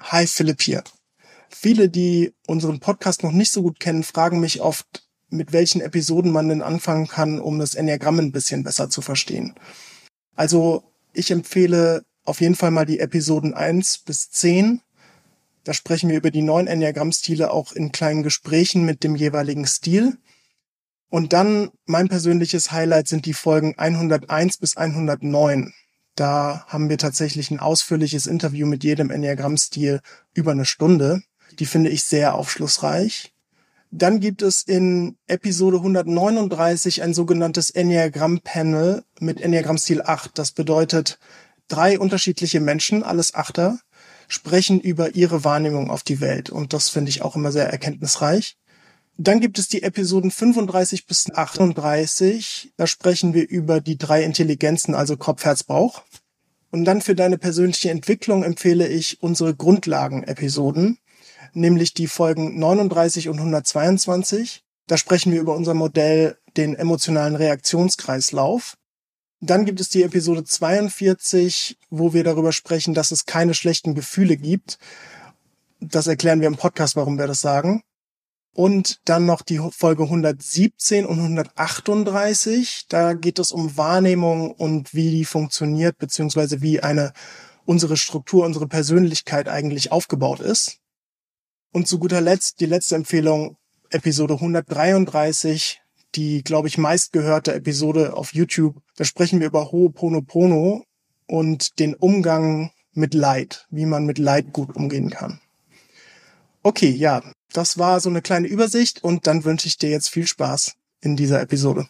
Hi, Philipp hier. Viele, die unseren Podcast noch nicht so gut kennen, fragen mich oft, mit welchen Episoden man denn anfangen kann, um das Enneagramm ein bisschen besser zu verstehen. Also ich empfehle auf jeden Fall mal die Episoden 1 bis 10. Da sprechen wir über die neun Enneagrammstile auch in kleinen Gesprächen mit dem jeweiligen Stil. Und dann mein persönliches Highlight sind die Folgen 101 bis 109. Da haben wir tatsächlich ein ausführliches Interview mit jedem Enneagramm-Stil über eine Stunde. Die finde ich sehr aufschlussreich. Dann gibt es in Episode 139 ein sogenanntes Enneagramm-Panel mit Enneagramm-Stil 8. Das bedeutet, drei unterschiedliche Menschen, alles Achter, sprechen über ihre Wahrnehmung auf die Welt. Und das finde ich auch immer sehr erkenntnisreich. Dann gibt es die Episoden 35 bis 38. Da sprechen wir über die drei Intelligenzen, also Kopf, Herz, Bauch. Und dann für deine persönliche Entwicklung empfehle ich unsere Grundlagen-Episoden nämlich die Folgen 39 und 122. Da sprechen wir über unser Modell, den emotionalen Reaktionskreislauf. Dann gibt es die Episode 42, wo wir darüber sprechen, dass es keine schlechten Gefühle gibt. Das erklären wir im Podcast, warum wir das sagen. Und dann noch die Folge 117 und 138. Da geht es um Wahrnehmung und wie die funktioniert, beziehungsweise wie eine unsere Struktur, unsere Persönlichkeit eigentlich aufgebaut ist. Und zu guter Letzt die letzte Empfehlung, Episode 133, die, glaube ich, meistgehörte Episode auf YouTube. Da sprechen wir über Ho'oponopono und den Umgang mit Leid, wie man mit Leid gut umgehen kann. Okay, ja, das war so eine kleine Übersicht und dann wünsche ich dir jetzt viel Spaß in dieser Episode.